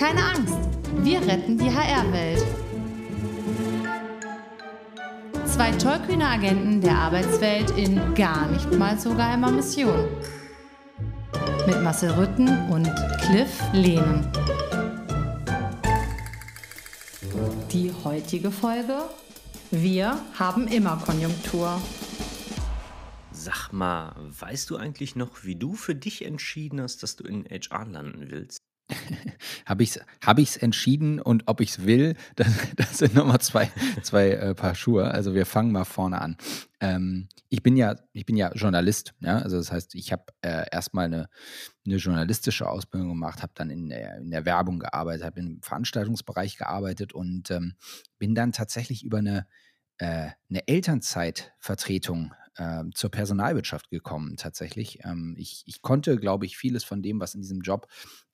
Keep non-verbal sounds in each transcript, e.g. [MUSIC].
Keine Angst, wir retten die HR-Welt. Zwei tollkühne Agenten der Arbeitswelt in gar nicht mal so geheimer Mission. Mit Marcel Rütten und Cliff Lehnen. Die heutige Folge? Wir haben immer Konjunktur. Sag mal, weißt du eigentlich noch, wie du für dich entschieden hast, dass du in HR landen willst? [LAUGHS] habe ich es hab ich's entschieden und ob ich es will, [LAUGHS] das, das, sind nochmal zwei, zwei äh, Paar Schuhe. Also wir fangen mal vorne an. Ähm, ich bin ja, ich bin ja Journalist, ja. Also das heißt, ich habe äh, erstmal eine, eine journalistische Ausbildung gemacht, habe dann in der, in der Werbung gearbeitet, habe im Veranstaltungsbereich gearbeitet und ähm, bin dann tatsächlich über eine, äh, eine Elternzeitvertretung äh, zur Personalwirtschaft gekommen, tatsächlich. Ähm, ich, ich konnte, glaube ich, vieles von dem, was in diesem Job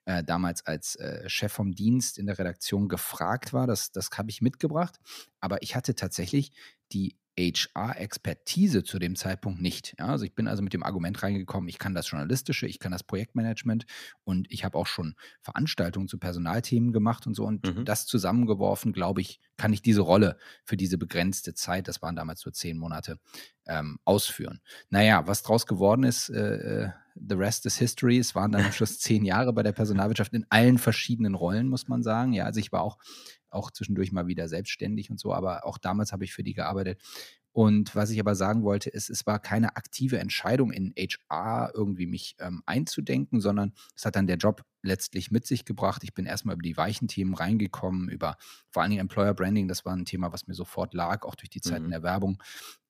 äh, damals als äh, Chef vom Dienst in der Redaktion gefragt war. Das, das habe ich mitgebracht. Aber ich hatte tatsächlich die HR-Expertise zu dem Zeitpunkt nicht. Ja, also ich bin also mit dem Argument reingekommen, ich kann das Journalistische, ich kann das Projektmanagement und ich habe auch schon Veranstaltungen zu Personalthemen gemacht und so. Und mhm. das zusammengeworfen, glaube ich, kann ich diese Rolle für diese begrenzte Zeit, das waren damals nur zehn Monate, ähm, ausführen. Naja, was draus geworden ist, äh, äh the rest is history. Es waren dann am [LAUGHS] Schluss zehn Jahre bei der Personalwirtschaft in allen verschiedenen Rollen, muss man sagen. Ja, also ich war auch auch zwischendurch mal wieder selbstständig und so, aber auch damals habe ich für die gearbeitet. Und was ich aber sagen wollte, ist, es war keine aktive Entscheidung in HR irgendwie mich ähm, einzudenken, sondern es hat dann der Job letztlich mit sich gebracht. Ich bin erstmal über die weichen Themen reingekommen, über vor allen Dingen Employer Branding, das war ein Thema, was mir sofort lag, auch durch die Zeit mhm. in der Werbung.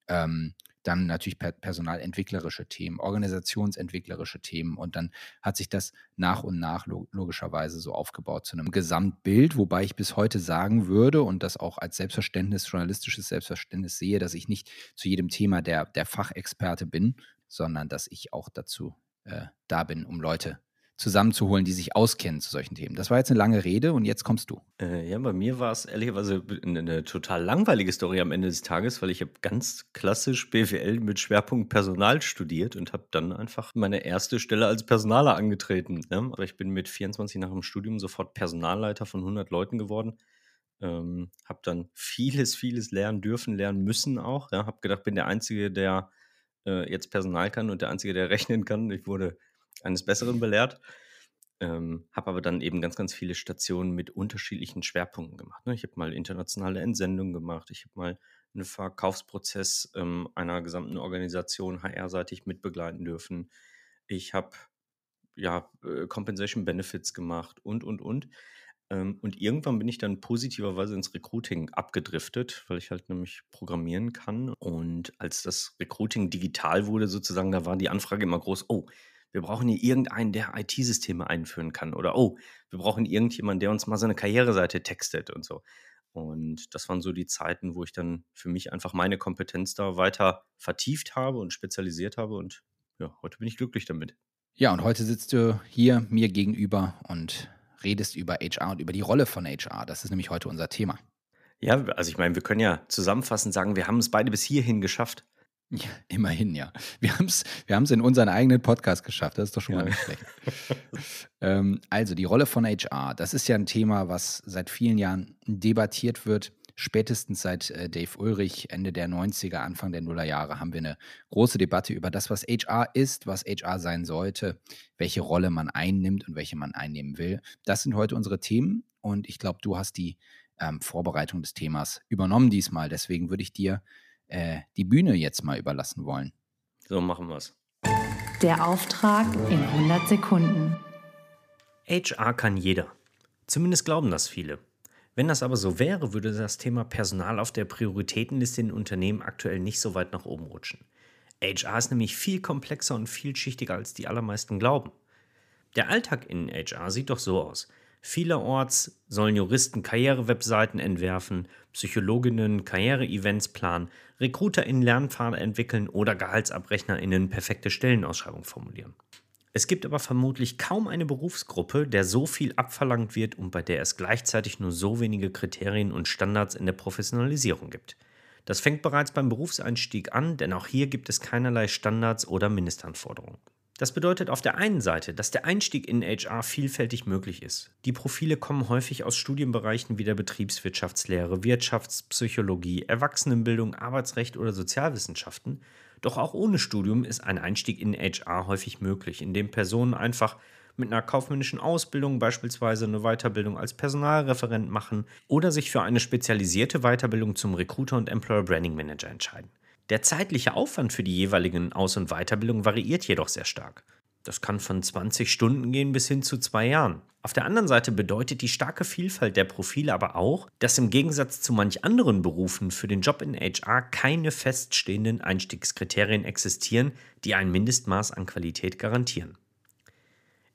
Ähm, dann natürlich personalentwicklerische Themen, organisationsentwicklerische Themen und dann hat sich das nach und nach logischerweise so aufgebaut zu einem Gesamtbild, wobei ich bis heute sagen würde und das auch als Selbstverständnis, journalistisches Selbstverständnis sehe, dass ich nicht zu jedem Thema der, der Fachexperte bin, sondern dass ich auch dazu äh, da bin, um Leute zusammenzuholen, die sich auskennen zu solchen Themen. Das war jetzt eine lange Rede und jetzt kommst du. Äh, ja, bei mir war es ehrlicherweise eine, eine, total langweilige Story am Ende des Tages, weil ich habe ganz klassisch BWL mit Schwerpunkt Personal studiert und habe dann einfach meine erste Stelle als Personaler angetreten. Ne? Aber ich bin mit 24 nach dem Studium sofort Personalleiter von 100 Leuten geworden. Ähm, habe dann vieles, vieles lernen dürfen, lernen müssen auch. Ja? Habe gedacht, bin der Einzige, der äh, jetzt Personal kann und der Einzige, der rechnen kann. Ich wurde eines Besseren belehrt. Ähm, habe aber dann eben ganz, ganz viele Stationen mit unterschiedlichen Schwerpunkten gemacht. Ne? Ich habe mal internationale Entsendungen gemacht, ich habe mal einen Verkaufsprozess ähm, einer gesamten Organisation HR-seitig mitbegleiten dürfen. Ich habe ja äh, Compensation Benefits gemacht und, und, und. Ähm, und irgendwann bin ich dann positiverweise ins Recruiting abgedriftet, weil ich halt nämlich programmieren kann. Und als das Recruiting digital wurde, sozusagen, da war die Anfrage immer groß, oh, wir brauchen hier irgendeinen, der IT-Systeme einführen kann. Oder, oh, wir brauchen irgendjemanden, der uns mal seine Karriereseite textet und so. Und das waren so die Zeiten, wo ich dann für mich einfach meine Kompetenz da weiter vertieft habe und spezialisiert habe. Und ja, heute bin ich glücklich damit. Ja, und heute sitzt du hier mir gegenüber und redest über HR und über die Rolle von HR. Das ist nämlich heute unser Thema. Ja, also ich meine, wir können ja zusammenfassend sagen, wir haben es beide bis hierhin geschafft. Ja, immerhin, ja. Wir haben es wir in unseren eigenen Podcast geschafft. Das ist doch schon ja. mal nicht schlecht. [LAUGHS] ähm, also, die Rolle von HR, das ist ja ein Thema, was seit vielen Jahren debattiert wird. Spätestens seit äh, Dave Ulrich, Ende der 90er, Anfang der Nullerjahre, haben wir eine große Debatte über das, was HR ist, was HR sein sollte, welche Rolle man einnimmt und welche man einnehmen will. Das sind heute unsere Themen und ich glaube, du hast die ähm, Vorbereitung des Themas übernommen diesmal. Deswegen würde ich dir äh, die Bühne jetzt mal überlassen wollen. So machen wir es. Der Auftrag in 100 Sekunden. HR kann jeder. Zumindest glauben das viele. Wenn das aber so wäre, würde das Thema Personal auf der Prioritätenliste in Unternehmen aktuell nicht so weit nach oben rutschen. HR ist nämlich viel komplexer und vielschichtiger, als die allermeisten glauben. Der Alltag in HR sieht doch so aus. Vielerorts sollen Juristen Karrierewebseiten entwerfen, Psychologinnen Karriereevents planen, RekruterInnen Lernpfade entwickeln oder GehaltsabrechnerInnen perfekte Stellenausschreibungen formulieren. Es gibt aber vermutlich kaum eine Berufsgruppe, der so viel abverlangt wird und bei der es gleichzeitig nur so wenige Kriterien und Standards in der Professionalisierung gibt. Das fängt bereits beim Berufseinstieg an, denn auch hier gibt es keinerlei Standards oder Mindestanforderungen. Das bedeutet auf der einen Seite, dass der Einstieg in HR vielfältig möglich ist. Die Profile kommen häufig aus Studienbereichen wie der Betriebswirtschaftslehre, Wirtschaftspsychologie, Erwachsenenbildung, Arbeitsrecht oder Sozialwissenschaften. Doch auch ohne Studium ist ein Einstieg in HR häufig möglich, indem Personen einfach mit einer kaufmännischen Ausbildung beispielsweise eine Weiterbildung als Personalreferent machen oder sich für eine spezialisierte Weiterbildung zum Recruiter und Employer Branding Manager entscheiden. Der zeitliche Aufwand für die jeweiligen Aus- und Weiterbildungen variiert jedoch sehr stark. Das kann von 20 Stunden gehen bis hin zu zwei Jahren. Auf der anderen Seite bedeutet die starke Vielfalt der Profile aber auch, dass im Gegensatz zu manch anderen Berufen für den Job in HR keine feststehenden Einstiegskriterien existieren, die ein Mindestmaß an Qualität garantieren.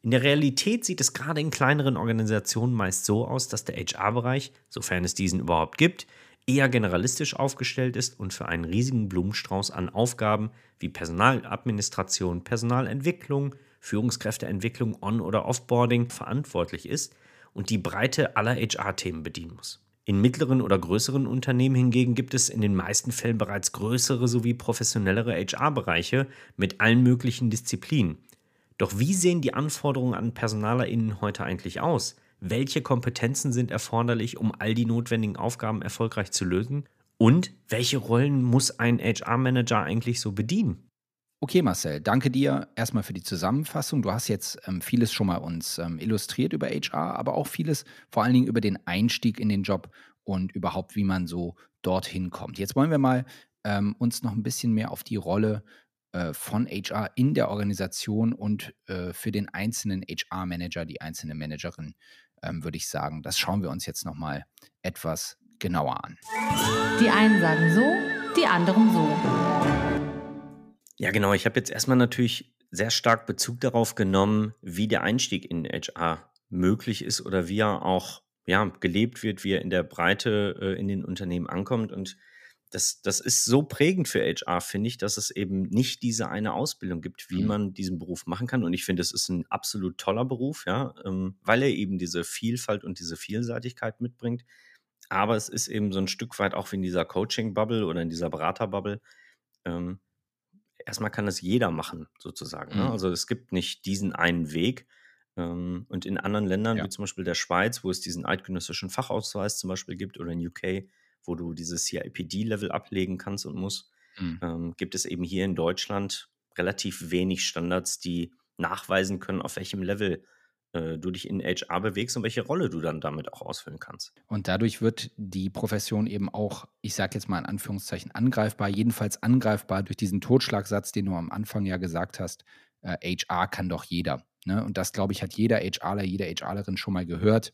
In der Realität sieht es gerade in kleineren Organisationen meist so aus, dass der HR-Bereich, sofern es diesen überhaupt gibt, eher generalistisch aufgestellt ist und für einen riesigen Blumenstrauß an Aufgaben wie Personaladministration, Personalentwicklung, Führungskräfteentwicklung, On- oder Offboarding verantwortlich ist und die Breite aller HR-Themen bedienen muss. In mittleren oder größeren Unternehmen hingegen gibt es in den meisten Fällen bereits größere sowie professionellere HR-Bereiche mit allen möglichen Disziplinen. Doch wie sehen die Anforderungen an PersonalerInnen heute eigentlich aus? Welche Kompetenzen sind erforderlich, um all die notwendigen Aufgaben erfolgreich zu lösen und welche Rollen muss ein HR-Manager eigentlich so bedienen? Okay, Marcel, danke dir erstmal für die Zusammenfassung. Du hast jetzt ähm, vieles schon mal uns ähm, illustriert über HR, aber auch vieles vor allen Dingen über den Einstieg in den Job und überhaupt, wie man so dorthin kommt. Jetzt wollen wir mal ähm, uns noch ein bisschen mehr auf die Rolle äh, von HR in der Organisation und äh, für den einzelnen HR-Manager, die einzelne Managerin ähm, würde ich sagen, das schauen wir uns jetzt nochmal etwas genauer an. Die einen sagen so, die anderen so. Ja, genau. Ich habe jetzt erstmal natürlich sehr stark Bezug darauf genommen, wie der Einstieg in HR möglich ist oder wie er auch ja, gelebt wird, wie er in der Breite äh, in den Unternehmen ankommt. Und das, das ist so prägend für HR, finde ich, dass es eben nicht diese eine Ausbildung gibt, wie mhm. man diesen Beruf machen kann. Und ich finde, es ist ein absolut toller Beruf, ja, ähm, weil er eben diese Vielfalt und diese Vielseitigkeit mitbringt. Aber es ist eben so ein Stück weit auch wie in dieser Coaching-Bubble oder in dieser Berater-Bubble. Ähm, erstmal kann das jeder machen, sozusagen. Ne? Mhm. Ne? Also es gibt nicht diesen einen Weg. Ähm, und in anderen Ländern, ja. wie zum Beispiel der Schweiz, wo es diesen eidgenössischen Fachausweis zum Beispiel gibt, oder in UK, wo du dieses CIPD-Level ablegen kannst und musst, mhm. ähm, gibt es eben hier in Deutschland relativ wenig Standards, die nachweisen können, auf welchem Level äh, du dich in HR bewegst und welche Rolle du dann damit auch ausfüllen kannst. Und dadurch wird die Profession eben auch, ich sage jetzt mal in Anführungszeichen, angreifbar, jedenfalls angreifbar durch diesen Totschlagsatz, den du am Anfang ja gesagt hast, äh, HR kann doch jeder. Ne? Und das, glaube ich, hat jeder HRler, jede HRlerin schon mal gehört.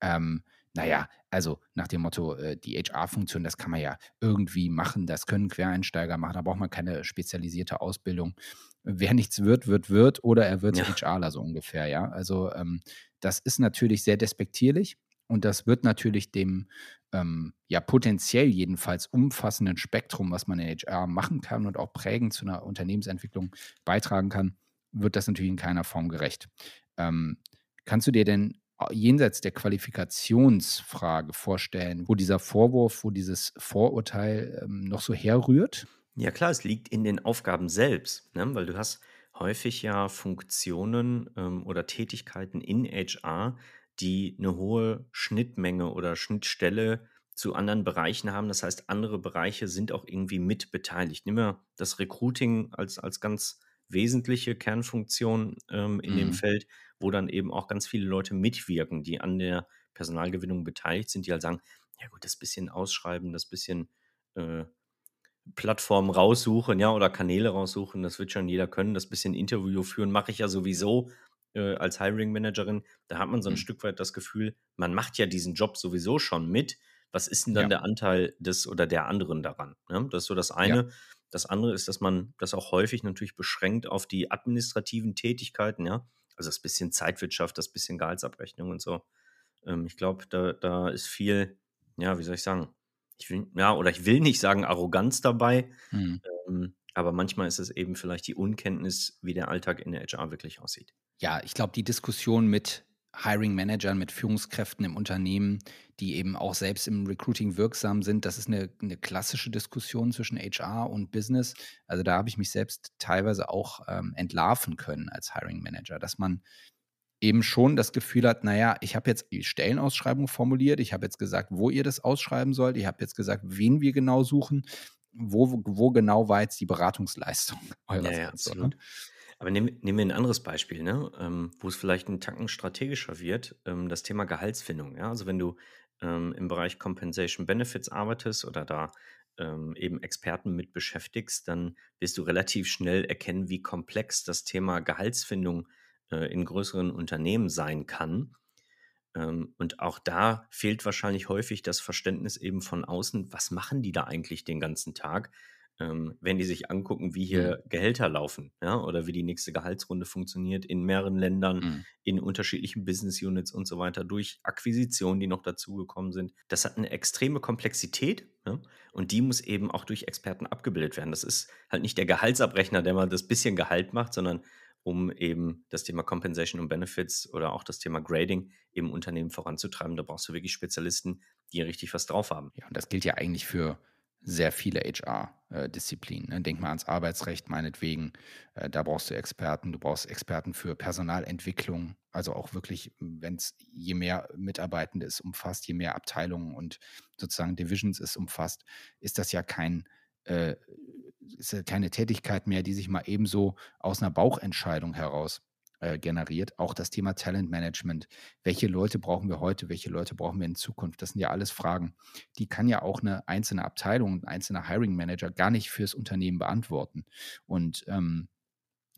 Ähm, naja, also nach dem Motto, äh, die HR-Funktion, das kann man ja irgendwie machen, das können Quereinsteiger machen, da braucht man keine spezialisierte Ausbildung. Wer nichts wird, wird, wird oder er wird ja. HRler so ungefähr, ja. Also ähm, das ist natürlich sehr despektierlich und das wird natürlich dem ähm, ja potenziell jedenfalls umfassenden Spektrum, was man in HR machen kann und auch prägend zu einer Unternehmensentwicklung beitragen kann, wird das natürlich in keiner Form gerecht. Ähm, kannst du dir denn jenseits der Qualifikationsfrage vorstellen, wo dieser Vorwurf, wo dieses Vorurteil ähm, noch so herrührt? Ja klar, es liegt in den Aufgaben selbst, ne? weil du hast häufig ja Funktionen ähm, oder Tätigkeiten in HR, die eine hohe Schnittmenge oder Schnittstelle zu anderen Bereichen haben. Das heißt, andere Bereiche sind auch irgendwie mit beteiligt. Nehmen wir das Recruiting als, als ganz wesentliche Kernfunktion ähm, in mhm. dem Feld wo dann eben auch ganz viele Leute mitwirken, die an der Personalgewinnung beteiligt sind, die halt sagen, ja gut, das bisschen ausschreiben, das bisschen äh, Plattformen raussuchen, ja, oder Kanäle raussuchen, das wird schon jeder können, das bisschen Interview führen, mache ich ja sowieso äh, als Hiring Managerin. Da hat man so ein mhm. Stück weit das Gefühl, man macht ja diesen Job sowieso schon mit. Was ist denn dann ja. der Anteil des oder der anderen daran? Ne? Das ist so das eine. Ja. Das andere ist, dass man das auch häufig natürlich beschränkt auf die administrativen Tätigkeiten, ja. Also das bisschen Zeitwirtschaft, das bisschen Gehaltsabrechnung und so. Ähm, ich glaube, da, da ist viel, ja, wie soll ich sagen? Ich will, ja, oder ich will nicht sagen Arroganz dabei, Mhm. ähm, aber manchmal ist es eben vielleicht die Unkenntnis, wie der Alltag in der HR wirklich aussieht. Ja, ich glaube, die Diskussion mit Hiring Managern, mit Führungskräften im Unternehmen, die eben auch selbst im Recruiting wirksam sind, das ist eine, eine klassische Diskussion zwischen HR und Business. Also da habe ich mich selbst teilweise auch ähm, entlarven können als Hiring Manager, dass man eben schon das Gefühl hat, naja, ich habe jetzt die Stellenausschreibung formuliert, ich habe jetzt gesagt, wo ihr das ausschreiben sollt, ich habe jetzt gesagt, wen wir genau suchen, wo, wo genau war jetzt die Beratungsleistung eurerseits? [LAUGHS] Ja, ja? Aber nehmen, nehmen wir ein anderes Beispiel, ne? ähm, wo es vielleicht einen Tacken strategischer wird, ähm, das Thema Gehaltsfindung. Ja? Also wenn du ähm, im Bereich Compensation Benefits arbeitest oder da ähm, eben Experten mit beschäftigst, dann wirst du relativ schnell erkennen, wie komplex das Thema Gehaltsfindung äh, in größeren Unternehmen sein kann. Ähm, und auch da fehlt wahrscheinlich häufig das Verständnis eben von außen, was machen die da eigentlich den ganzen Tag? Ähm, wenn die sich angucken, wie hier mhm. Gehälter laufen, ja, oder wie die nächste Gehaltsrunde funktioniert in mehreren Ländern, mhm. in unterschiedlichen Business Units und so weiter, durch Akquisitionen, die noch dazugekommen sind. Das hat eine extreme Komplexität ja, und die muss eben auch durch Experten abgebildet werden. Das ist halt nicht der Gehaltsabrechner, der mal das bisschen Gehalt macht, sondern um eben das Thema Compensation und Benefits oder auch das Thema Grading im Unternehmen voranzutreiben. Da brauchst du wirklich Spezialisten, die richtig was drauf haben. Ja, und das gilt ja eigentlich für sehr viele HR-Disziplinen. Ne? Denk mal ans Arbeitsrecht meinetwegen. Äh, da brauchst du Experten. Du brauchst Experten für Personalentwicklung. Also auch wirklich, wenn es je mehr Mitarbeitende es umfasst, je mehr Abteilungen und sozusagen Divisions es umfasst, ist das ja kein äh, ist ja keine Tätigkeit mehr, die sich mal ebenso aus einer Bauchentscheidung heraus äh, generiert. Auch das Thema Talentmanagement. Welche Leute brauchen wir heute? Welche Leute brauchen wir in Zukunft? Das sind ja alles Fragen, die kann ja auch eine einzelne Abteilung, ein einzelner Hiring Manager gar nicht fürs Unternehmen beantworten. Und ähm,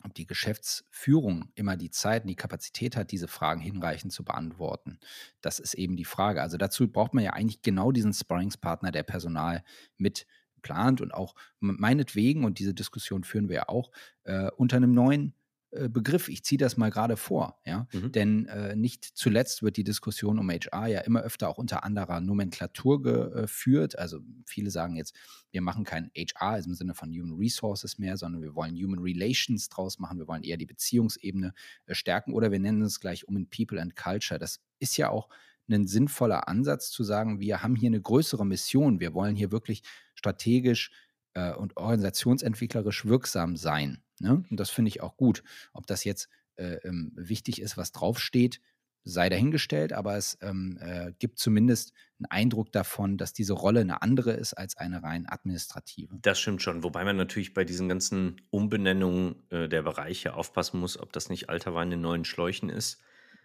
ob die Geschäftsführung immer die Zeit und die Kapazität hat, diese Fragen hinreichend zu beantworten. Das ist eben die Frage. Also dazu braucht man ja eigentlich genau diesen Sparringspartner, der Personal mit plant und auch meinetwegen, und diese Diskussion führen wir ja auch, äh, unter einem neuen Begriff. Ich ziehe das mal gerade vor, ja. Mhm. Denn äh, nicht zuletzt wird die Diskussion um HR ja immer öfter auch unter anderer Nomenklatur geführt. Also viele sagen jetzt, wir machen kein HR im Sinne von Human Resources mehr, sondern wir wollen Human Relations draus machen. Wir wollen eher die Beziehungsebene äh, stärken oder wir nennen es gleich um in People and Culture. Das ist ja auch ein sinnvoller Ansatz zu sagen, wir haben hier eine größere Mission. Wir wollen hier wirklich strategisch äh, und organisationsentwicklerisch wirksam sein. Ne? Und das finde ich auch gut. Ob das jetzt äh, ähm, wichtig ist, was draufsteht, sei dahingestellt, aber es ähm, äh, gibt zumindest einen Eindruck davon, dass diese Rolle eine andere ist als eine rein administrative. Das stimmt schon, wobei man natürlich bei diesen ganzen Umbenennungen äh, der Bereiche aufpassen muss, ob das nicht alter Wein in neuen Schläuchen ist.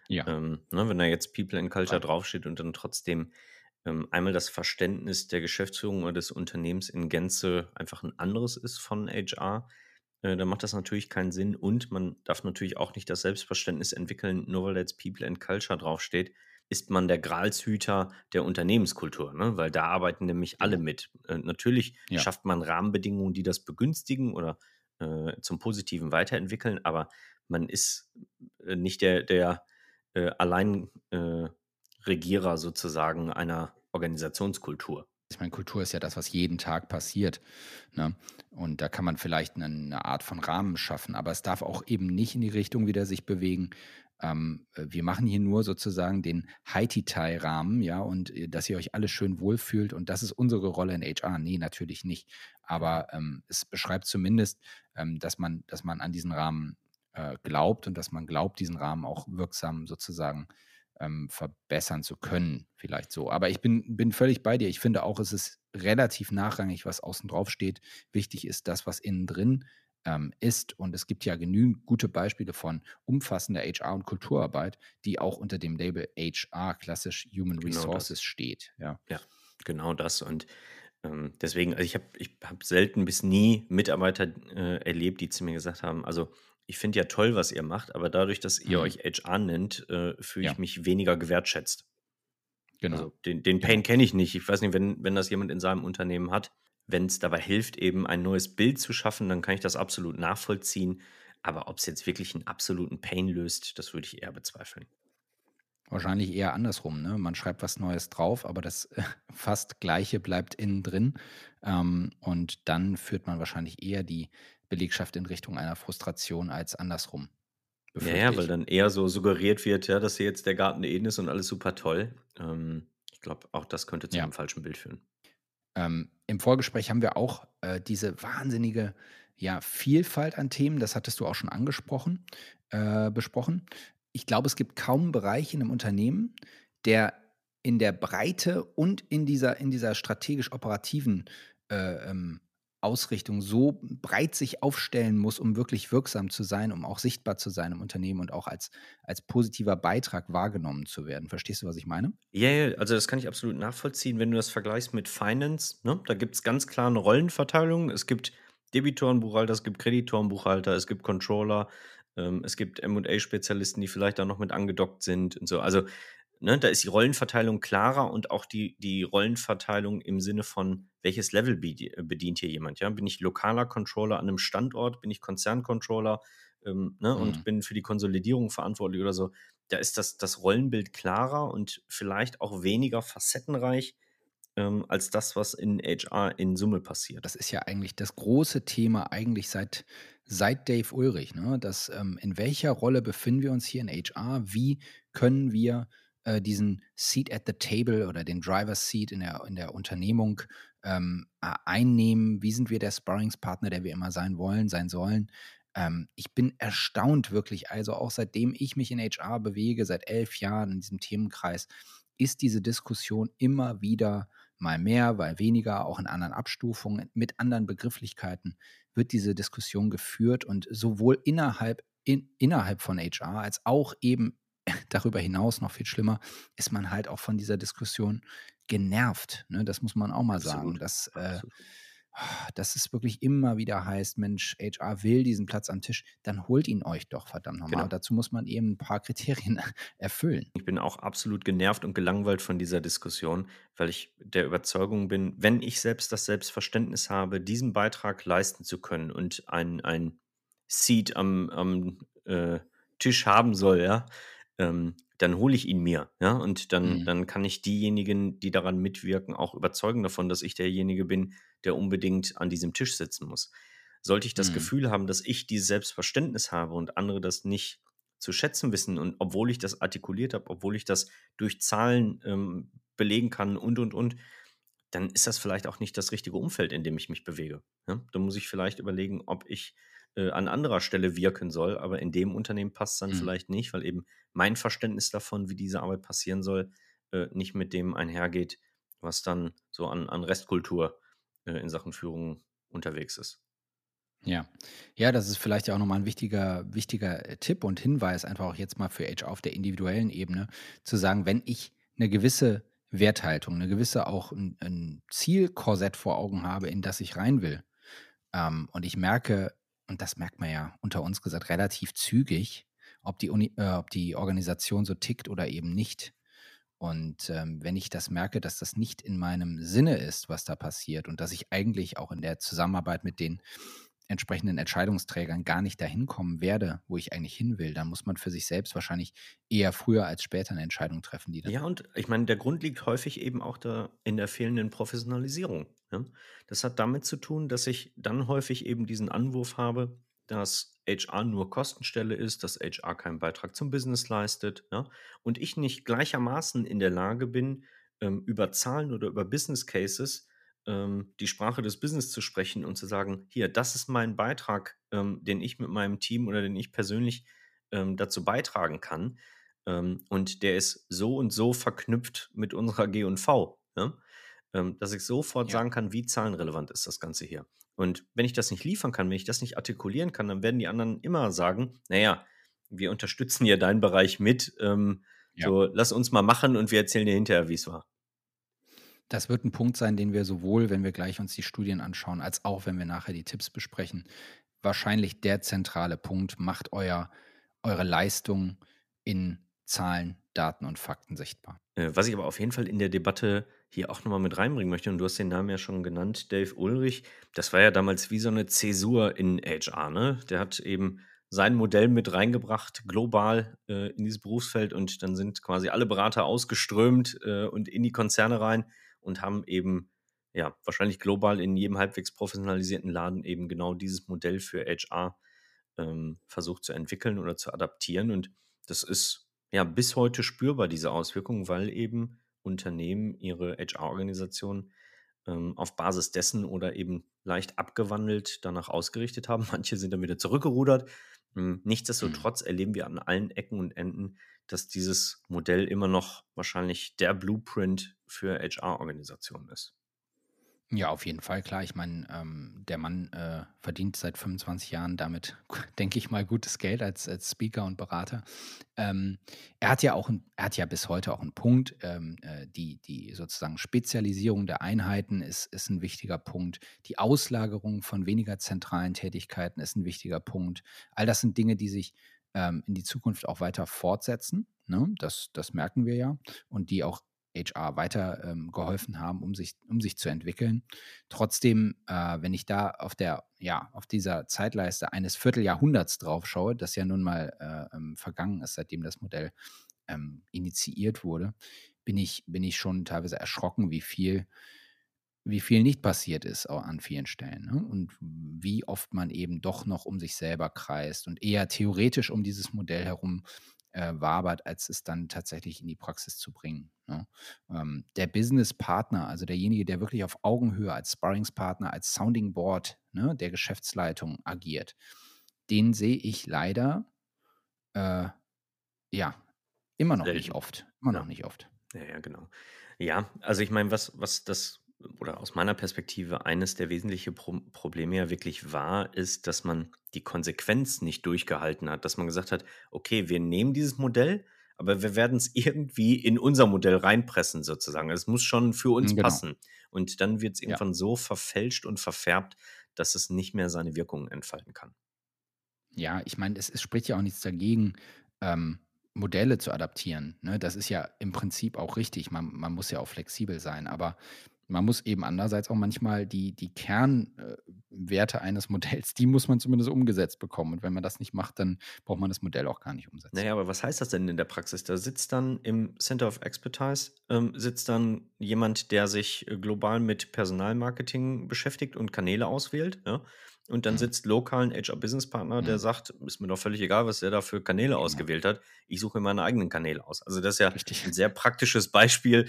Ja. Ähm, ne, wenn da jetzt People and Culture ja. draufsteht und dann trotzdem ähm, einmal das Verständnis der Geschäftsführung oder des Unternehmens in Gänze einfach ein anderes ist von HR, äh, dann macht das natürlich keinen Sinn. Und man darf natürlich auch nicht das Selbstverständnis entwickeln, nur weil jetzt People and Culture draufsteht, ist man der Gralshüter der Unternehmenskultur, ne? weil da arbeiten nämlich alle mit. Äh, natürlich ja. schafft man Rahmenbedingungen, die das begünstigen oder äh, zum Positiven weiterentwickeln, aber man ist äh, nicht der, der äh, Alleinregierer äh, sozusagen einer Organisationskultur. Ich meine, Kultur ist ja das, was jeden Tag passiert. Ne? Und da kann man vielleicht eine, eine, Art von Rahmen schaffen, aber es darf auch eben nicht in die Richtung wieder sich bewegen. Ähm, wir machen hier nur sozusagen den Haiti-Tai-Rahmen, ja, und äh, dass ihr euch alle schön wohlfühlt und das ist unsere Rolle in HR. Nee, natürlich nicht. Aber ähm, es beschreibt zumindest, ähm, dass, man, dass man an diesen Rahmen äh, glaubt und dass man glaubt, diesen Rahmen auch wirksam sozusagen ähm, verbessern zu können, vielleicht so. Aber ich bin, bin völlig bei dir. Ich finde auch, es ist relativ nachrangig, was außen drauf steht. Wichtig ist das, was innen drin ähm, ist. Und es gibt ja genügend gute Beispiele von umfassender HR- und Kulturarbeit, die auch unter dem Label HR, klassisch Human genau Resources, das. steht. Ja. ja, genau das. Und ähm, deswegen, also ich habe ich hab selten bis nie Mitarbeiter äh, erlebt, die zu mir gesagt haben, also ich finde ja toll, was ihr macht, aber dadurch, dass ihr mhm. euch HR nennt, äh, fühle ich ja. mich weniger gewertschätzt. Genau. Also den, den Pain kenne ich nicht. Ich weiß nicht, wenn, wenn das jemand in seinem Unternehmen hat, wenn es dabei hilft, eben ein neues Bild zu schaffen, dann kann ich das absolut nachvollziehen. Aber ob es jetzt wirklich einen absoluten Pain löst, das würde ich eher bezweifeln. Wahrscheinlich eher andersrum, ne? Man schreibt was Neues drauf, aber das äh, [LAUGHS] fast Gleiche bleibt innen drin. Ähm, und dann führt man wahrscheinlich eher die Belegschaft in Richtung einer Frustration als andersrum, Ja, ja, weil dann eher so suggeriert wird, ja, dass hier jetzt der Garten Eden ist und alles super toll. Ähm, ich glaube, auch das könnte zu Ja. einem falschen Bild führen. Ähm, Im Vorgespräch haben wir auch äh, diese wahnsinnige ja, Vielfalt an Themen, das hattest du auch schon angesprochen, äh, besprochen. Ich glaube, es gibt kaum einen Bereich in einem Unternehmen, der in der Breite und in dieser, in dieser strategisch-operativen äh, ähm, Ausrichtung so breit sich aufstellen muss, um wirklich wirksam zu sein, um auch sichtbar zu sein im Unternehmen und auch als, als positiver Beitrag wahrgenommen zu werden. Verstehst du, was ich meine? Ja, ja, also das kann ich absolut nachvollziehen, wenn du das vergleichst mit Finance, ne? Da gibt es ganz klar eine Rollenverteilung. Es gibt Debitorenbuchhalter, es gibt Kreditorenbuchhalter, es gibt Controller, ähm, es gibt M&A-Spezialisten, die vielleicht da noch mit angedockt sind und so. Also, ne, da ist die Rollenverteilung klarer und auch die, die Rollenverteilung im Sinne von, welches Level äh, bedient hier jemand, ja? Bin ich lokaler Controller an einem Standort? Bin ich Konzerncontroller? Ähm, ne, Mhm. und bin für die Konsolidierung verantwortlich oder so. Da ist das, das Rollenbild klarer und vielleicht auch weniger facettenreich ähm, als das, was in HR in Summe passiert. Das ist ja eigentlich das große Thema eigentlich seit, seit Dave Ulrich. Ne? Das, ähm, in welcher Rolle befinden wir uns hier in HR? Wie können wir äh, diesen Seat at the Table oder den Driver's Seat in der, in der Unternehmung ähm, äh, einnehmen? Wie sind wir der Sparringspartner, der wir immer sein wollen, sein sollen? Ähm, ich bin erstaunt wirklich, also auch seitdem ich mich in HR bewege, seit elf Jahren in diesem Themenkreis, ist diese Diskussion immer wieder mal mehr, mal weniger, auch in anderen Abstufungen, mit anderen Begrifflichkeiten wird diese Diskussion geführt und sowohl innerhalb, in, innerhalb von HR als auch eben [LAUGHS] darüber hinaus noch viel schlimmer, ist man halt auch von dieser Diskussion genervt. Ne? Das muss man auch mal sagen. Absolut. Dass, äh, [SIGHS] dass es wirklich immer wieder heißt, Mensch, HR will diesen Platz am Tisch, dann holt ihn euch doch verdammt nochmal. Genau. Dazu muss man eben ein paar [LAUGHS] Kriterien [LAUGHS] erfüllen. Ich bin auch absolut genervt und gelangweilt von dieser Diskussion, weil ich der Überzeugung bin, wenn ich selbst das Selbstverständnis habe, diesen Beitrag leisten zu können und ein, ein Seat am, am äh, Tisch haben soll, ja, ähm, dann hole ich ihn mir, ja, und dann, Mhm. dann kann ich diejenigen, die daran mitwirken, auch überzeugen davon, dass ich derjenige bin, der unbedingt an diesem Tisch sitzen muss. Sollte ich das Mhm. Gefühl haben, dass ich dieses Selbstverständnis habe und andere das nicht zu schätzen wissen und obwohl ich das artikuliert habe, obwohl ich das durch Zahlen ähm, belegen kann und und und, dann ist das vielleicht auch nicht das richtige Umfeld, in dem ich mich bewege. Ja? Dann muss ich vielleicht überlegen, ob ich äh, an anderer Stelle wirken soll, aber in dem Unternehmen passt es dann Mhm. vielleicht nicht, weil eben mein Verständnis davon, wie diese Arbeit passieren soll, äh, nicht mit dem einhergeht, was dann so an, an Restkultur äh, in Sachen Führung unterwegs ist. Ja. Ja, das ist vielleicht ja auch nochmal ein wichtiger, wichtiger äh, Tipp und Hinweis, einfach auch jetzt mal für HR auf der individuellen Ebene, zu sagen, wenn ich eine gewisse Werthaltung, eine gewisse auch ein, ein Zielkorsett vor Augen habe, in das ich rein will, ähm, und ich merke, und das merkt man ja unter uns gesagt relativ zügig, ob die, Uni, äh, ob die Organisation so tickt oder eben nicht. Und ähm, wenn ich das merke, dass das nicht in meinem Sinne ist, was da passiert und dass ich eigentlich auch in der Zusammenarbeit mit den entsprechenden Entscheidungsträgern gar nicht dahin kommen werde, wo ich eigentlich hin will, dann muss man für sich selbst wahrscheinlich eher früher als später eine Entscheidung treffen, die. Ja, und ich meine, der Grund liegt häufig eben auch da in der fehlenden Professionalisierung. Ja? Das hat damit zu tun, dass ich dann häufig eben diesen Anwurf habe, dass HR nur Kostenstelle ist, dass HR keinen Beitrag zum Business leistet, ja? und ich nicht gleichermaßen in der Lage bin, ähm, über Zahlen oder über Business Cases ähm, die Sprache des Business zu sprechen und zu sagen, hier, das ist mein Beitrag, ähm, den ich mit meinem Team oder den ich persönlich ähm, dazu beitragen kann. Ähm, und der ist so und so verknüpft mit unserer G&V, ne? ähm, dass ich sofort Ja. sagen kann, wie zahlenrelevant ist das Ganze hier. Und wenn ich das nicht liefern kann, wenn ich das nicht artikulieren kann, dann werden die anderen immer sagen, naja, wir unterstützen ja deinen Bereich mit, ähm, Ja. so lass uns mal machen und wir erzählen dir hinterher, wie es war. Das wird ein Punkt sein, den wir sowohl, wenn wir gleich uns die Studien anschauen, als auch, wenn wir nachher die Tipps besprechen, wahrscheinlich der zentrale Punkt. Macht euer, eure Leistung in Zahlen, Daten und Fakten sichtbar. Äh, Was ich aber auf jeden Fall in der Debatte hier auch nochmal mit reinbringen möchte, und du hast den Namen ja schon genannt, Dave Ulrich, das war ja damals wie so eine Zäsur in HR, ne? Der hat eben sein Modell mit reingebracht, global äh, in dieses Berufsfeld und dann sind quasi alle Berater ausgeströmt äh, und in die Konzerne rein und haben eben ja, wahrscheinlich global in jedem halbwegs professionalisierten Laden eben genau dieses Modell für HR ähm, versucht zu entwickeln oder zu adaptieren. Und das ist ja bis heute spürbar, diese Auswirkungen, weil eben Unternehmen ihre HR-Organisation ähm, auf Basis dessen oder eben leicht abgewandelt danach ausgerichtet haben. [LAUGHS] Manche sind dann wieder zurückgerudert. Hm, nichtsdestotrotz mhm. erleben wir an allen Ecken und Enden, dass dieses Modell immer noch wahrscheinlich der Blueprint für HR-Organisationen ist. Ja, auf jeden Fall, klar. Ich meine, ähm, der Mann äh, verdient seit 25 Jahren damit, [LAUGHS] denke ich mal, gutes Geld als, als Speaker und Berater. Ähm, er hat ja auch, ein, er hat ja bis heute auch einen Punkt. Ähm, äh, die, die sozusagen Spezialisierung der Einheiten ist, ist ein wichtiger Punkt. Die Auslagerung von weniger zentralen Tätigkeiten ist ein wichtiger Punkt. All das sind Dinge, die sich ähm, in die Zukunft auch weiter fortsetzen. Ne? Das, das merken wir ja. Und die auch HR weiter ähm, geholfen haben, um sich, um sich zu entwickeln. Trotzdem, äh, wenn ich da auf der, ja, auf dieser Zeitleiste eines Vierteljahrhunderts drauf schaue, das ja nun mal äh, ähm, vergangen ist, seitdem das Modell ähm, initiiert wurde, bin ich, bin ich schon teilweise erschrocken, wie viel, wie viel nicht passiert ist an vielen Stellen. Ne? Und wie oft man eben doch noch um sich selber kreist und eher theoretisch um dieses Modell herum äh, wabert, als es dann tatsächlich in die Praxis zu bringen. Ne? Ähm, der Business-Partner, also derjenige, der wirklich auf Augenhöhe als Sparringspartner, als Sounding Board ne, der Geschäftsleitung agiert, den sehe ich leider äh, ja immer noch Selten. nicht oft. Immer ja. noch nicht oft. Ja, ja, genau. Ja, also ich meine, was, was das oder aus meiner Perspektive eines der wesentlichen Pro Probleme ja wirklich war, ist, dass man die Konsequenz nicht durchgehalten hat, dass man gesagt hat, okay, wir nehmen dieses Modell, aber wir werden es [LAUGHS] irgendwie in unser Modell reinpressen sozusagen. Es muss schon für uns genau. passen. Und dann wird es irgendwann ja. so verfälscht und verfärbt, dass es nicht mehr seine Wirkungen entfalten kann. Ja, ich meine, es, es, spricht ja auch nichts dagegen, ähm, Modelle zu adaptieren. Ne? Das ist ja im Prinzip auch richtig. Man, man muss ja auch flexibel sein. Aber man muss eben andererseits auch manchmal die, die Kernwerte eines Modells, die muss man zumindest umgesetzt bekommen. Und wenn man das nicht macht, dann braucht man das Modell auch gar nicht umsetzen. Naja, aber was heißt das denn in der Praxis? Da sitzt dann im Center of Expertise, ähm, sitzt dann jemand, der sich äh, global mit Personalmarketing beschäftigt und Kanäle auswählt. Ja? Und dann mhm. sitzt lokal ein HR-Business-Partner, der mhm. sagt, ist mir doch völlig egal, was der da für Kanäle genau. ausgewählt hat. Ich suche meine eigenen Kanäle aus. Also das ist ja Richtig. ein sehr praktisches Beispiel,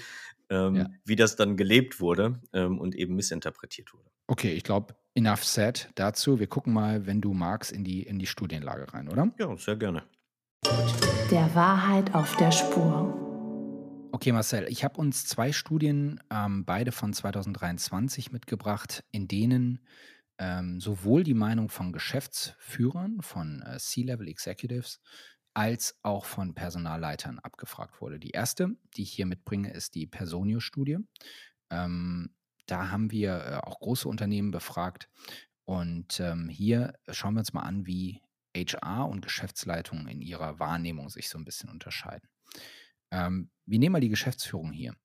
ähm, ja. wie das dann gelebt wurde ähm, und eben missinterpretiert wurde. Okay, ich glaube, enough said dazu. Wir gucken mal, wenn du magst, in die, in die Studienlage rein, oder? Ja, sehr gerne. Der Wahrheit auf der Spur. Okay, Marcel, ich habe uns zwei Studien, ähm, beide von 2023 mitgebracht, in denen ähm, sowohl die Meinung von Geschäftsführern, von äh, C-Level Executives, als auch von Personalleitern abgefragt wurde. Die erste, die ich hier mitbringe, ist die Personio-Studie. Ähm, da haben wir äh, auch große Unternehmen befragt. Und ähm, hier schauen wir uns mal an, wie HR und Geschäftsleitungen in ihrer Wahrnehmung sich so ein bisschen unterscheiden. Ähm, wir nehmen mal die Geschäftsführung hier.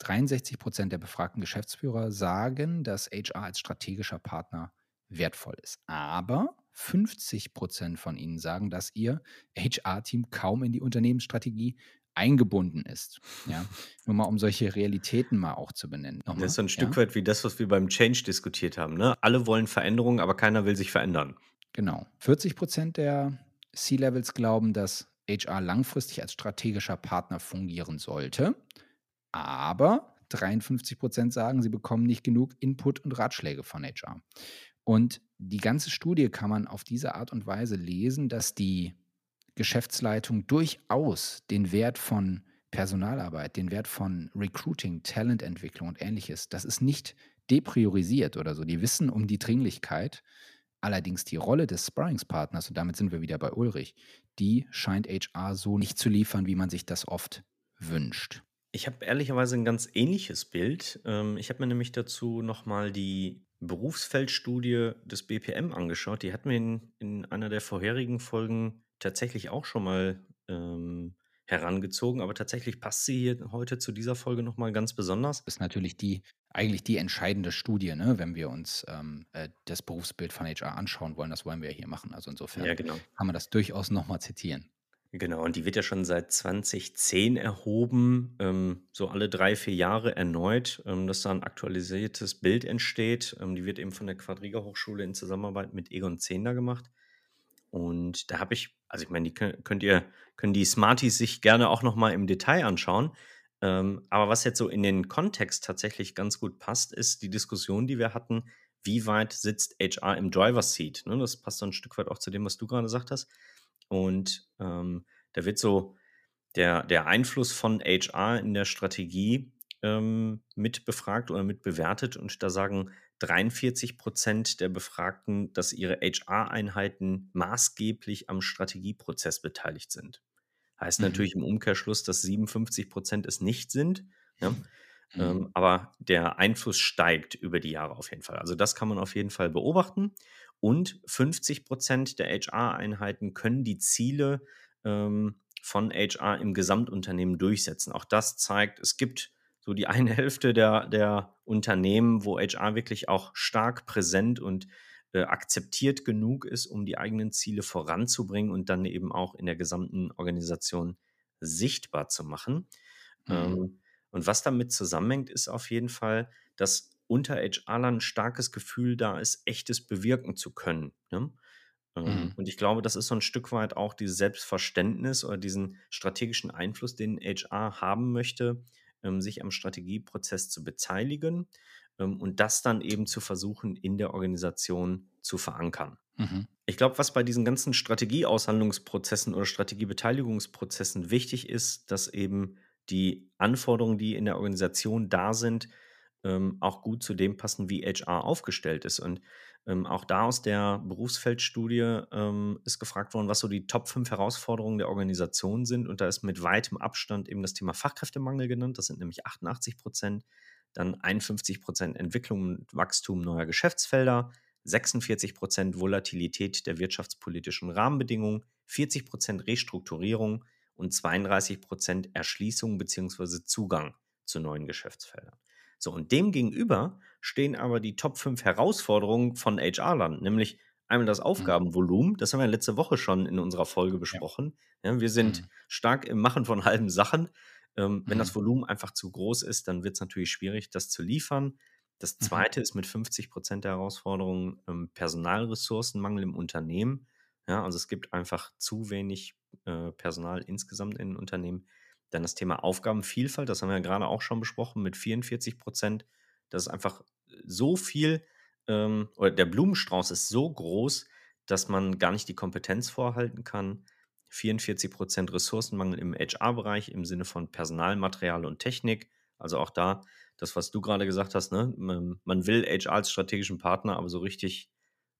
63 Prozent der befragten Geschäftsführer sagen, dass HR als strategischer Partner wertvoll ist. Aber 50 Prozent von ihnen sagen, dass ihr HR-Team kaum in die Unternehmensstrategie eingebunden ist. Ja, nur mal um solche Realitäten mal auch zu benennen. Nochmal, das ist so ein Stück ja? weit wie das, was wir beim Change diskutiert haben. Ne? Alle wollen Veränderungen, aber keiner will sich verändern. Genau. 40 Prozent der C-Levels glauben, dass HR langfristig als strategischer Partner fungieren sollte. Aber 53 Prozent sagen, sie bekommen nicht genug Input und Ratschläge von HR. Und die ganze Studie kann man auf diese Art und Weise lesen, dass die Geschäftsleitung durchaus den Wert von Personalarbeit, den Wert von Recruiting, Talententwicklung und ähnliches, das ist nicht depriorisiert oder so. Die wissen um die Dringlichkeit. Allerdings die Rolle des Sparringspartners, und damit sind wir wieder bei Ulrich, die scheint HR so nicht zu liefern, wie man sich das oft wünscht. Ich habe ehrlicherweise ein ganz ähnliches Bild. Ähm, ich habe mir nämlich dazu nochmal die Berufsfeldstudie des BPM angeschaut. Die hatten wir in, in einer der vorherigen Folgen tatsächlich auch schon mal ähm, herangezogen, aber tatsächlich passt sie hier heute zu dieser Folge nochmal ganz besonders. Ist natürlich die eigentlich die entscheidende Studie, ne, wenn wir uns, ähm, äh, das Berufsbild von HR anschauen wollen. Das wollen wir ja hier machen. Also, insofern Ja, genau. kann man das durchaus noch mal zitieren. Genau, und die wird ja schon seit 2010 erhoben, ähm, so alle 3, 4 Jahre erneut, ähm, dass da 'n aktualisiertes Bild entsteht. Ähm, die wird eben von der Quadriga Hochschule in Zusammenarbeit mit Egon Zehnder gemacht. Und da habe ich also, ich meine, die kö könnt ihr können die Smarties sich gerne auch noch mal im Detail anschauen. Ähm, aber was jetzt so in den Kontext tatsächlich ganz gut passt, ist die Diskussion, die wir hatten: Wie weit sitzt HR im Driver's Seat, ne? Das passt so 'n Stück weit auch zu dem, was du grade gesagt hast. Und, ähm, da wird so der der Einfluss von HR in der Strategie, ähm, mit befragt oder mit bewertet. Und da sagen 43% der Befragten, dass ihre HR-Einheiten maßgeblich am Strategieprozess beteiligt sind. Heißt Mhm. natürlich im Umkehrschluss, dass 57% es nicht sind, ja? Mhm. Ähm, aber der Einfluss steigt über die Jahre auf jeden Fall. Also, das kann man auf jeden Fall beobachten. Und 50% der HR-Einheiten können die Ziele, ähm, von HR im Gesamtunternehmen durchsetzen. Auch das zeigt, es gibt so die eine [LAUGHS] Hälfte der der Unternehmen, wo HR wirklich auch stark präsent und, äh, akzeptiert genug ist, um die eigenen Ziele voranzubringen und dann eben auch in der gesamten Organisation sichtbar zu machen. Mhm. Ähm, und was damit zusammenhängt, ist auf jeden Fall, dass unter HRlern 'n starkes Gefühl da ist, Echtes bewirken zu können, ne? Ähm, Mhm. und ich glaube, das ist so 'n Stück weit auch dieses Selbstverständnis oder diesen strategischen Einfluss, den HR haben möchte, ähm, sich am Strategieprozess zu beteiligen, ähm, und das dann eben zu versuchen, in der Organisation zu verankern. Mhm. Ich glaube, was bei diesen ganzen Strategieaushandlungsprozessen oder Strategiebeteiligungsprozessen wichtig ist, dass eben die Anforderungen, die in der Organisation da sind, ähm, auch gut zu dem passen, wie HR aufgestellt ist. Und, ähm, auch da aus der Berufsfeldstudie, ähm, ist gefragt worden, was so die Top 5 Herausforderungen der Organisation sind. Und da ist mit weitem Abstand eben das Thema Fachkräftemangel genannt. Das sind nämlich 88% Dann 51 Entwicklung und Wachstum neuer Geschäftsfelder, 46% Volatilität der wirtschaftspolitischen Rahmenbedingungen, 40% Restrukturierung und 32% Erschließung beziehungsweise Zugang zu neuen Geschäftsfeldern. So, und dem gegenüber stehen aber die Top 5 Herausforderungen von HR-Lern, nämlich einmal das Mhm. Aufgabenvolumen. Das haben wir letzte Woche schon in unserer Folge Ja. besprochen. Ja, wir sind Mhm. stark im Machen von halben Sachen. Ähm, wenn das Mhm. Volumen einfach zu groß ist, dann wird's natürlich schwierig, das zu liefern. Das Mhm. 2. ist mit 50% der Herausforderungen, ähm, Personalressourcenmangel im Unternehmen. Ja, also, es gibt einfach zu wenig, äh, Personal insgesamt in Unternehmen. Dann das Thema Aufgabenvielfalt, das haben wir ja grade auch schon besprochen mit 44% Das ist einfach so viel, ähm oder der Blumenstrauß ist so groß, dass man gar nicht die Kompetenz vorhalten kann. 44% Ressourcenmangel im HR-Bereich im Sinne von Personal, Material und Technik. Also, auch da das, was du grade gesagt hast, ne? Man will HR als strategischen Partner, aber so richtig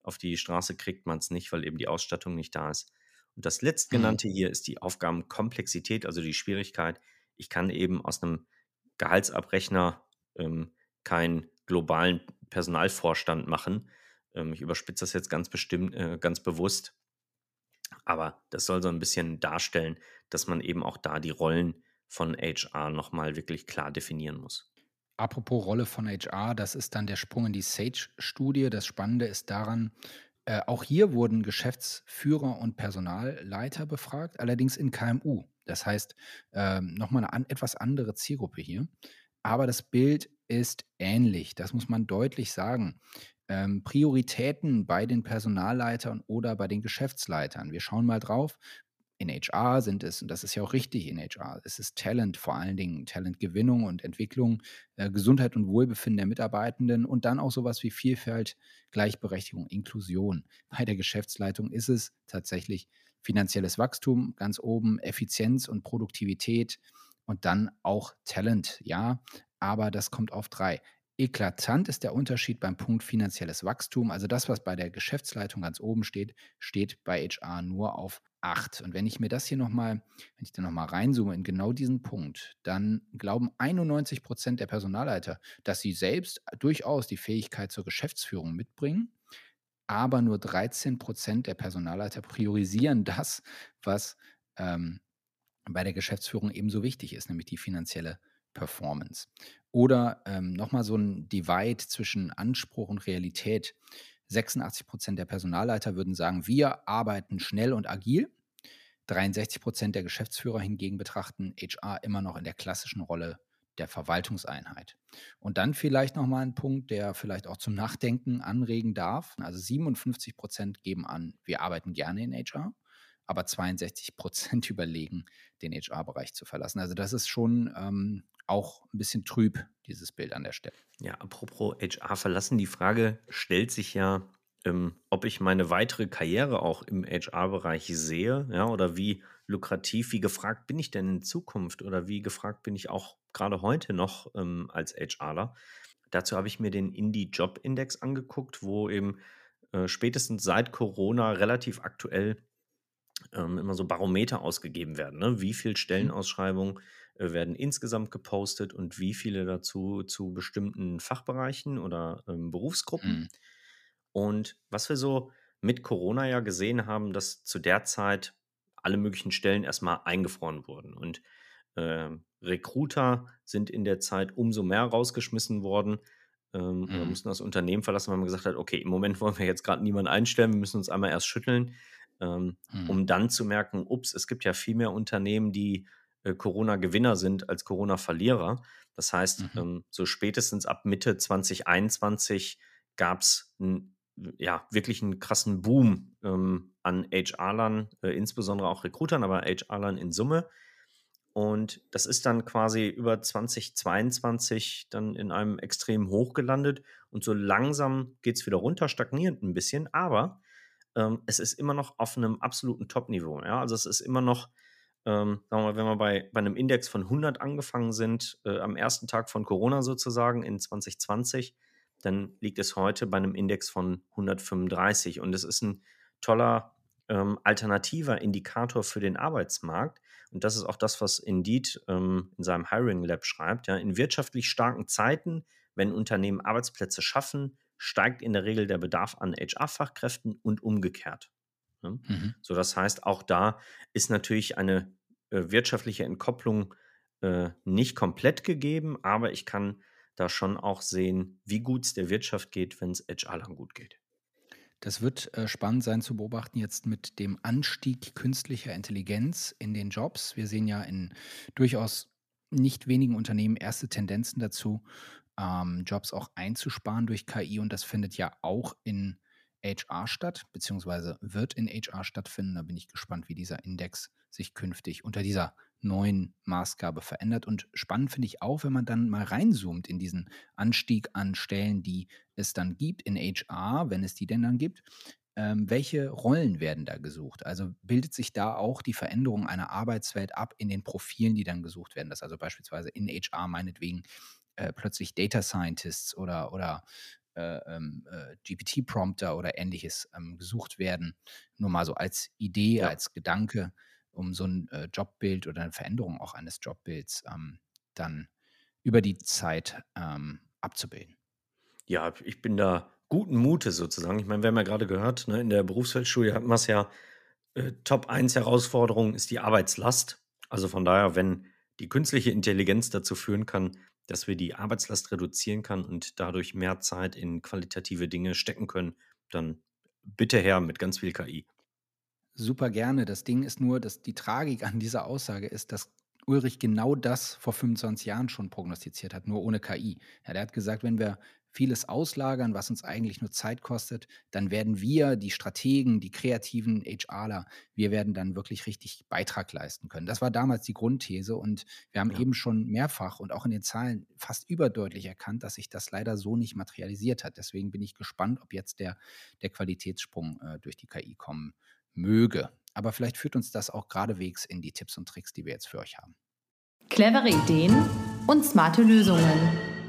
auf die Straße kriegt man's nicht, weil eben die Ausstattung nicht da ist. Und das Mhm. Letztgenannte hier ist die Aufgabenkomplexität, also, die Schwierigkeit. Ich kann eben aus 'nem Gehaltsabrechner, ähm, keinen globalen Personalvorstand machen. Ähm, ich überspitze das jetzt ganz bestimmt äh, ganz bewusst. Aber das soll so 'n bisschen darstellen, dass man eben auch da die Rollen von HR noch mal wirklich klar definieren muss. Apropos Rolle von HR, das ist dann der Sprung in die Sage-Studie. Das Spannende ist daran, äh, auch hier wurden Geschäftsführer und Personalleiter befragt, allerdings in KMU. Das heißt, ähm, noch mal 'ne an etwas andere Zielgruppe hier. Aber das Bild ist ähnlich, das muss man deutlich sagen. Ähm, Prioritäten bei den Personalleitern oder bei den Geschäftsleitern. Wir schauen mal drauf. In HR sind es und das ist ja auch richtig in HR, es ist Talent, vor allen Dingen Talentgewinnung und Entwicklung, äh, Gesundheit und Wohlbefinden der Mitarbeitenden und dann auch so was wie Vielfalt, Gleichberechtigung, Inklusion. Bei der Geschäftsleitung ist es tatsächlich finanzielles Wachstum ganz oben, Effizienz und Produktivität und dann auch Talent, ja, aber das kommt auf 3. Eklatant ist der Unterschied beim Punkt finanzielles Wachstum. Also, das, was bei der Geschäftsleitung ganz oben steht, steht bei HR nur auf 8. Und wenn ich mir das hier noch mal wenn ich da noch mal reinzoome in genau diesen Punkt, dann glauben 91% der Personalleiter, dass sie selbst durchaus die Fähigkeit zur Geschäftsführung mitbringen, aber nur 13% der Personalleiter priorisieren das, was, ähm bei der Geschäftsführung ebenso wichtig ist, nämlich die finanzielle Performance. Oder ähm, nochmal so ein Divide zwischen Anspruch und Realität. 86 Prozent der Personalleiter würden sagen, wir arbeiten schnell und agil. 63 Prozent der Geschäftsführer hingegen betrachten HR immer noch in der klassischen Rolle der Verwaltungseinheit. Und dann vielleicht nochmal ein Punkt, der vielleicht auch zum Nachdenken anregen darf. Also 57 Prozent geben an, wir arbeiten gerne in HR, aber 62 Prozent [LAUGHS] überlegen, den HR-Bereich zu verlassen. Also das ist schon ähm, auch ein bisschen trüb, dieses Bild an der Stelle. Ja, apropos HR verlassen, die Frage stellt sich ja, ähm, ob ich meine weitere Karriere auch im HR-Bereich sehe, ja, oder wie lukrativ, wie gefragt bin ich denn in Zukunft oder wie gefragt bin ich auch gerade heute noch ähm, als HRler. Dazu habe ich mir den Indie-Job-Index angeguckt, wo eben äh, spätestens seit Corona relativ aktuell ähm, immer so Barometer ausgegeben werden. Ne? Wie viele mhm. Stellenausschreibungen äh, werden insgesamt gepostet und wie viele dazu zu bestimmten Fachbereichen oder ähm, Berufsgruppen. Mhm. Und was wir so mit Corona ja gesehen haben, dass zu der Zeit alle möglichen Stellen erstmal eingefroren wurden. Und äh, Recruiter sind in der Zeit umso mehr rausgeschmissen worden ähm, mhm. mussten das Unternehmen verlassen, weil man gesagt hat, okay, im Moment wollen wir jetzt gerade niemanden einstellen, wir müssen uns einmal erst schütteln, ähm, mhm. um dann zu merken, ups, es gibt ja viel mehr Unternehmen, die äh, Corona-Gewinner sind als Corona-Verlierer. Das heißt, mhm. ähm, so spätestens ab Mitte 2021 gab es ja, wirklich einen krassen Boom ähm, an HR-Lern, äh, insbesondere auch Recruitern, aber HR-Lern in Summe. Und das ist dann quasi über 2022 dann in einem extrem Hoch gelandet. Und so langsam geht es wieder runter, stagnierend ein bisschen, aber ähm, es ist immer noch auf einem absoluten Top-Niveau. Ja? Also es ist immer noch ähm, sagen wir mal, wenn wir bei, bei einem Index von 100 angefangen sind, äh, am ersten Tag von Corona sozusagen in 2020, dann liegt es heute bei einem Index von 135. Und es ist ein toller ähm, alternativer Indikator für den Arbeitsmarkt. Und das ist auch das, was Indeed ähm, in seinem Hiring Lab schreibt. Ja, in wirtschaftlich starken Zeiten, wenn Unternehmen Arbeitsplätze schaffen, steigt in der Regel der Bedarf an HR-Fachkräften und umgekehrt. Ne? Mhm. So, das heißt, auch da ist natürlich eine äh, wirtschaftliche Entkopplung äh, nicht komplett gegeben, aber ich kann da schon auch sehen, wie gut es der Wirtschaft geht, wenn es HR-Lang gut geht. Das wird äh, spannend sein zu beobachten jetzt mit dem Anstieg künstlicher Intelligenz in den Jobs. Wir sehen ja in durchaus nicht wenigen Unternehmen erste Tendenzen dazu, ähm, Jobs auch einzusparen durch KI und das findet ja auch in HR statt, beziehungsweise wird in HR stattfinden. Da bin ich gespannt, wie dieser Index sich künftig unter dieser neuen Maßgabe verändert. Und spannend finde ich auch, wenn man dann mal reinzoomt in diesen Anstieg an Stellen, die es dann gibt in HR, wenn es die denn dann gibt. Ähm, welche Rollen werden da gesucht? Also bildet sich da auch die Veränderung einer Arbeitswelt ab in den Profilen, die dann gesucht werden? Dass also beispielsweise in HR meinetwegen äh, plötzlich Data Scientists oder, oder äh, ähm, äh, GPT-Prompter oder ähnliches ähm, gesucht werden. Nur mal so als Idee, ja. als Gedanke, um so ein Jobbild oder eine Veränderung auch eines Jobbilds ähm, dann über die Zeit abzubilden. Ja, ich bin da guten Mutes sozusagen. Ich meine, wir haben ja gerade gehört, ne, in der Berufsfeldstudie hatten wir es ja, äh, Top 1 Herausforderung ist die Arbeitslast. Also von daher, wenn die künstliche Intelligenz dazu führen kann, dass wir die Arbeitslast reduzieren kann und dadurch mehr Zeit in qualitative Dinge stecken können, dann bitte her mit ganz viel KI. Super gerne. Das Ding ist nur, dass die Tragik an dieser Aussage ist, dass Ulrich genau das vor 25 Jahren schon prognostiziert hat, nur ohne KI. Ja, der hat gesagt, wenn wir vieles auslagern, was uns eigentlich nur Zeit kostet, dann werden wir, die Strategen, die kreativen HRler, wir werden dann wirklich richtig Beitrag leisten können. Das war damals die Grundthese und wir haben ja. eben schon mehrfach und auch in den Zahlen fast überdeutlich erkannt, dass sich das leider so nicht materialisiert hat. Deswegen bin ich gespannt, ob jetzt der, der Qualitätssprung äh, durch die KI kommen möge. Aber vielleicht führt uns das auch geradewegs in die Tipps und Tricks, die wir jetzt für euch haben. Clevere Ideen und smarte Lösungen.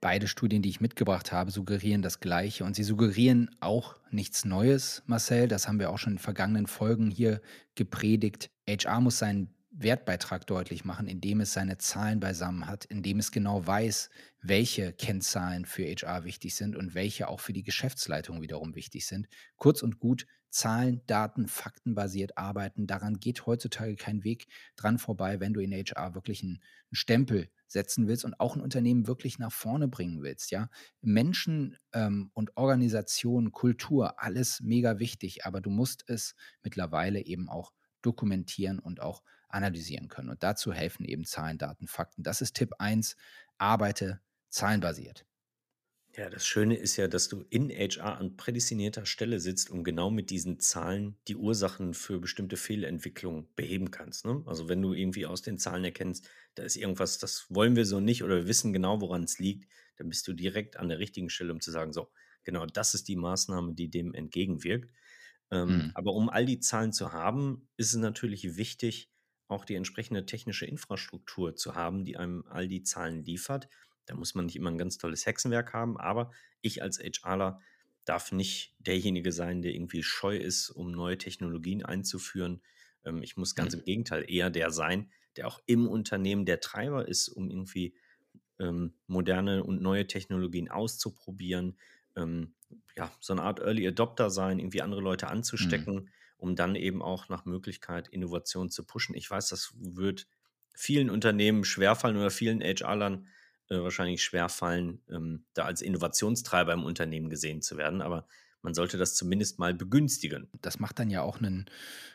Beide Studien, die ich mitgebracht habe, suggerieren das Gleiche und sie suggerieren auch nichts Neues, Marcel. Das haben wir auch schon in vergangenen Folgen hier gepredigt. HR muss seinen Wertbeitrag deutlich machen, indem es seine Zahlen beisammen hat, indem es genau weiß, welche Kennzahlen für HR wichtig sind und welche auch für die Geschäftsleitung wiederum wichtig sind. Kurz und gut, Zahlen, Daten, Faktenbasiert arbeiten. Daran geht heutzutage kein Weg dran vorbei, wenn du in HR wirklich einen, Stempel setzen willst und auch ein Unternehmen wirklich nach vorne bringen willst. Ja, Menschen ähm, und Organisation, Kultur, alles mega wichtig, aber du musst es mittlerweile eben auch dokumentieren und auch analysieren können. Und dazu helfen eben Zahlen, Daten, Fakten. Das ist Tipp 1, arbeite zahlenbasiert. Ja, das Schöne ist ja, dass du in HR an prädestinierter Stelle sitzt und genau mit diesen Zahlen die Ursachen für bestimmte Fehlentwicklungen beheben kannst. Ne? Also wenn du irgendwie aus den Zahlen erkennst, da ist irgendwas, das wollen wir so nicht oder wir wissen genau, woran es liegt, dann bist du direkt an der richtigen Stelle, um zu sagen, so, genau, das ist die Maßnahme, die dem entgegenwirkt. Ähm, mhm. Aber um all die Zahlen zu haben, ist es natürlich wichtig, auch die entsprechende technische Infrastruktur zu haben, die einem all die Zahlen liefert. Da muss man nicht immer ein ganz tolles Hexenwerk haben, aber ich als HRler darf nicht derjenige sein, der irgendwie scheu ist, um neue Technologien einzuführen. Ähm, ich muss ganz mhm. im Gegenteil eher der sein, der auch im Unternehmen der Treiber ist, um irgendwie ähm, moderne und neue Technologien auszuprobieren. Ähm, ja, so eine Art Early Adopter sein, irgendwie andere Leute mhm. anzustecken, mhm. Um dann eben auch nach Möglichkeit Innovation zu pushen. Ich weiß, das wird vielen Unternehmen schwerfallen oder vielen HR-Lern äh, wahrscheinlich schwerfallen, ähm, da als Innovationstreiber im Unternehmen gesehen zu werden. Aber man sollte das zumindest mal begünstigen. Das macht dann ja auch einen,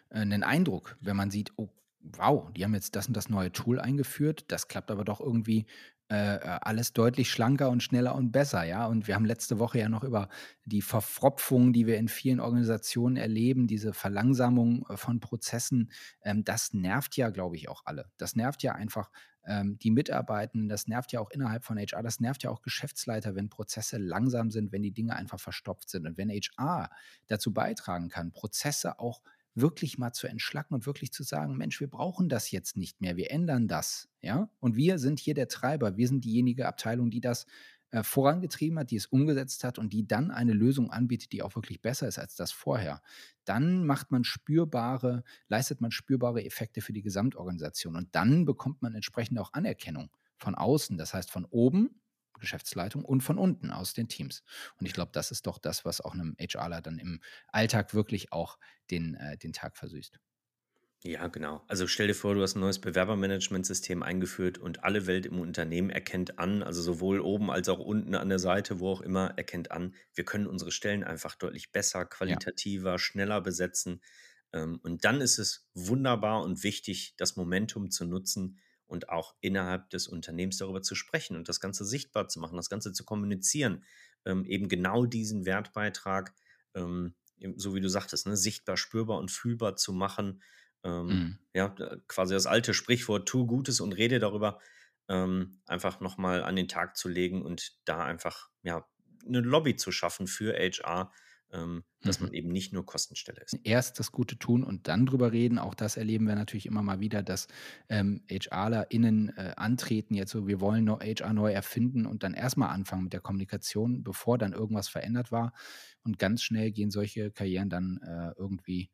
äh, einen Eindruck, wenn man sieht, oh, wow, die haben jetzt das und das neue Tool eingeführt, das klappt aber doch irgendwie äh, äh, alles deutlich schlanker und schneller und besser, ja. Und wir haben letzte Woche ja noch über die Verfropfung, die wir in vielen Organisationen erleben, diese Verlangsamung äh, von Prozessen, ähm, das nervt ja, glaube ich, auch alle. Das nervt ja einfach ähm, die Mitarbeitenden, das nervt ja auch innerhalb von HR, das nervt ja auch Geschäftsleiter, wenn Prozesse langsam sind, wenn die Dinge einfach verstopft sind. Und wenn HR dazu beitragen kann, Prozesse auch wirklich mal zu entschlacken und wirklich zu sagen, Mensch, wir brauchen das jetzt nicht mehr, wir ändern das, ja? Und wir sind hier der Treiber, wir sind diejenige Abteilung, die das äh, vorangetrieben hat, die es umgesetzt hat und die dann eine Lösung anbietet, die auch wirklich besser ist als das vorher. Dann macht man spürbare, leistet man spürbare Effekte für die Gesamtorganisation und dann bekommt man entsprechend auch Anerkennung von außen, das heißt von oben Geschäftsleitung und von unten aus den Teams. Und ich glaube, das ist doch das, was auch einem HRler dann im Alltag wirklich auch den, äh, den Tag versüßt. Ja, genau. Also stell dir vor, du hast ein neues Bewerbermanagementsystem eingeführt und alle Welt im Unternehmen erkennt an, also sowohl oben als auch unten an der Seite, wo auch immer, erkennt an, wir können unsere Stellen einfach deutlich besser, qualitativer, ja. schneller besetzen. Ähm, und dann ist es wunderbar und wichtig, das Momentum zu nutzen, und auch innerhalb des Unternehmens darüber zu sprechen und das Ganze sichtbar zu machen, das Ganze zu kommunizieren, ähm, eben genau diesen Wertbeitrag, ähm, so wie du sagtest, ne, sichtbar, spürbar und fühlbar zu machen. Ähm, mhm. Ja, quasi das alte Sprichwort, tu Gutes und rede darüber, ähm, einfach nochmal an den Tag zu legen und da einfach ja, eine Lobby zu schaffen für HR, dass mhm. man eben nicht nur Kostenstelle ist. Erst das Gute tun und dann drüber reden. Auch das erleben wir natürlich immer mal wieder, dass ähm, HRlerInnen äh, antreten, jetzt so, wir wollen HR neu erfinden und dann erstmal anfangen mit der Kommunikation, bevor dann irgendwas verändert war. Und ganz schnell gehen solche Karrieren dann äh, irgendwie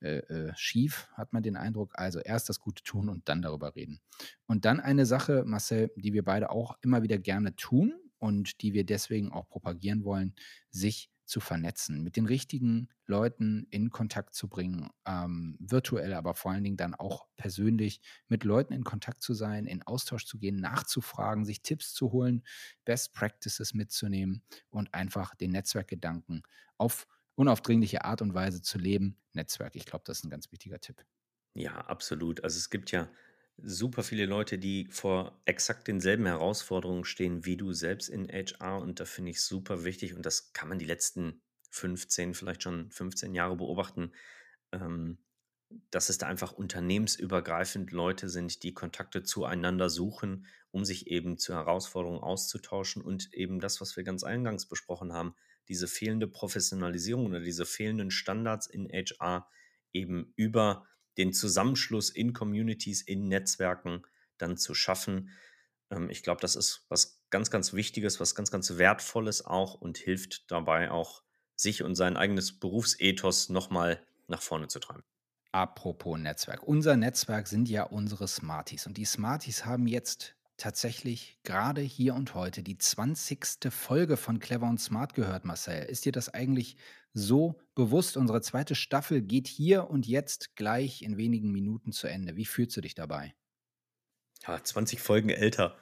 äh, äh, schief, hat man den Eindruck. Also erst das Gute tun und dann darüber reden. Und dann eine Sache, Marcel, die wir beide auch immer wieder gerne tun und die wir deswegen auch propagieren wollen, sich zu vernetzen, mit den richtigen Leuten in Kontakt zu bringen, ähm, virtuell, aber vor allen Dingen dann auch persönlich mit Leuten in Kontakt zu sein, in Austausch zu gehen, nachzufragen, sich Tipps zu holen, Best Practices mitzunehmen und einfach den Netzwerkgedanken auf unaufdringliche Art und Weise zu leben. Netzwerk, ich glaube, das ist ein ganz wichtiger Tipp. Ja, absolut. Also es gibt ja super viele Leute, die vor exakt denselben Herausforderungen stehen wie du selbst in HR und da finde ich super wichtig und das kann man die letzten 15, vielleicht schon 15 Jahre beobachten, ähm, dass es da einfach unternehmensübergreifend Leute sind, die Kontakte zueinander suchen, um sich eben zu Herausforderungen auszutauschen und eben das, was wir ganz eingangs besprochen haben, diese fehlende Professionalisierung oder diese fehlenden Standards in HR eben über den Zusammenschluss in Communities, in Netzwerken dann zu schaffen. Ähm, ich glaube, das ist was ganz, ganz Wichtiges, was ganz, ganz Wertvolles auch und hilft dabei auch, sich und sein eigenes Berufsethos nochmal nach vorne zu treiben. Apropos Netzwerk. Unser Netzwerk sind ja unsere Smarties. Und die Smarties haben jetzt tatsächlich gerade hier und heute die 20. Folge von Clever und Smart gehört, Marcel. Ist dir das eigentlich so bewusst? Unsere zweite Staffel geht hier und jetzt gleich in wenigen Minuten zu Ende. Wie fühlst du dich dabei? Ja, 20 Folgen älter.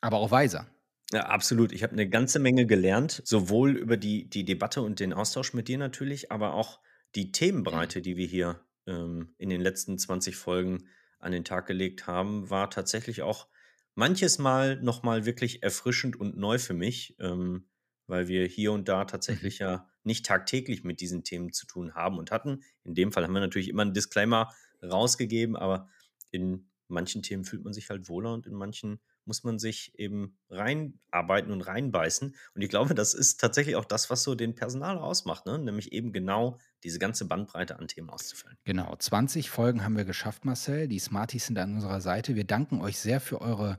Aber auch weiser. Ja, absolut. Ich habe eine ganze Menge gelernt, sowohl über die, die Debatte und den Austausch mit dir natürlich, aber auch die Themenbreite, die wir hier ähm, in den letzten 20 Folgen an den Tag gelegt haben, war tatsächlich auch manches Mal nochmal wirklich erfrischend und neu für mich, ähm, weil wir hier und da tatsächlich mhm. ja nicht tagtäglich mit diesen Themen zu tun haben und hatten. In dem Fall haben wir natürlich immer einen Disclaimer rausgegeben, aber in manchen Themen fühlt man sich halt wohler und in manchen muss man sich eben reinarbeiten und reinbeißen. Und ich glaube, das ist tatsächlich auch das, was so den Personal ausmacht, ne? nämlich eben genau diese ganze Bandbreite an Themen auszufüllen. Genau, 20 Folgen haben wir geschafft, Marcel. Die Smarties sind an unserer Seite. Wir danken euch sehr für eure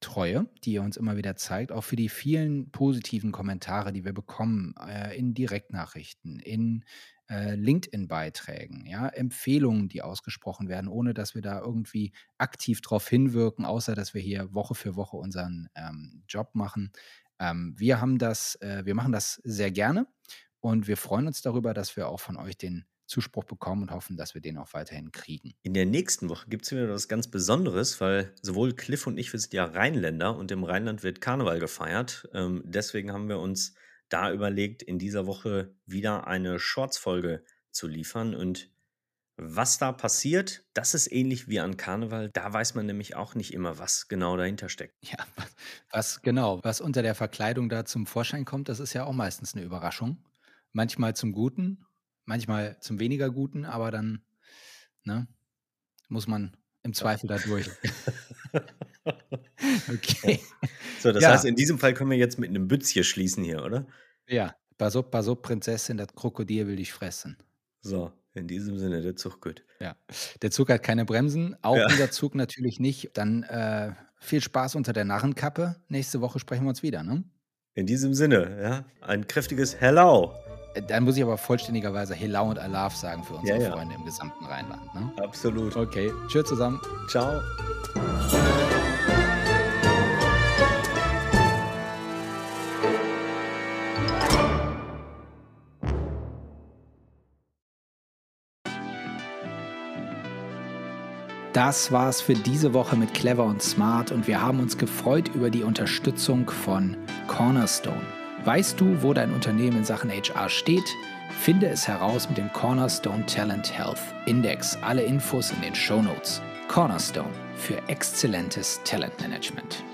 Treue, die ihr uns immer wieder zeigt, auch für die vielen positiven Kommentare, die wir bekommen äh, in Direktnachrichten, in äh, LinkedIn-Beiträgen, ja, Empfehlungen, die ausgesprochen werden, ohne dass wir da irgendwie aktiv darauf hinwirken, außer dass wir hier Woche für Woche unseren ähm, Job machen. Ähm, wir haben das, äh, wir machen das sehr gerne und wir freuen uns darüber, dass wir auch von euch den Zuspruch bekommen und hoffen, dass wir den auch weiterhin kriegen. In der nächsten Woche gibt es wieder was ganz Besonderes, weil sowohl Cliff und ich, wir sind ja Rheinländer und im Rheinland wird Karneval gefeiert. Ähm, deswegen haben wir uns da überlegt, in dieser Woche wieder eine Shorts-Folge zu liefern. Und was da passiert, das ist ähnlich wie an Karneval. Da weiß man nämlich auch nicht immer, was genau dahinter steckt. Ja, was genau, was unter der Verkleidung da zum Vorschein kommt, das ist ja auch meistens eine Überraschung. Manchmal zum Guten, manchmal zum weniger Guten, aber dann ne, muss man im Zweifel da durch. [LAUGHS] okay. So, das ja. heißt, in diesem Fall können wir jetzt mit einem Bützchen schließen hier, oder? Ja, pass auf, pass auf, Prinzessin, das Krokodil will dich fressen. So, in diesem Sinne, der Zug gut. Ja, der Zug hat keine Bremsen, auch ja. dieser Zug [LAUGHS] natürlich nicht. Dann äh, viel Spaß unter der Narrenkappe. Nächste Woche sprechen wir uns wieder, ne? In diesem Sinne, ja, ein kräftiges Hello. Dann muss ich aber vollständigerweise Hello und Alaf sagen für unsere ja, ja. Freunde im gesamten Rheinland. Ne? Absolut. Okay, tschüss zusammen. Ciao. Das war's für diese Woche mit Clever und Smart und wir haben uns gefreut über die Unterstützung von Cornerstone. Weißt du, wo dein Unternehmen in Sachen HR steht? Finde es heraus mit dem Cornerstone Talent Health Index. Alle Infos in den Show Notes. Cornerstone für exzellentes Talentmanagement.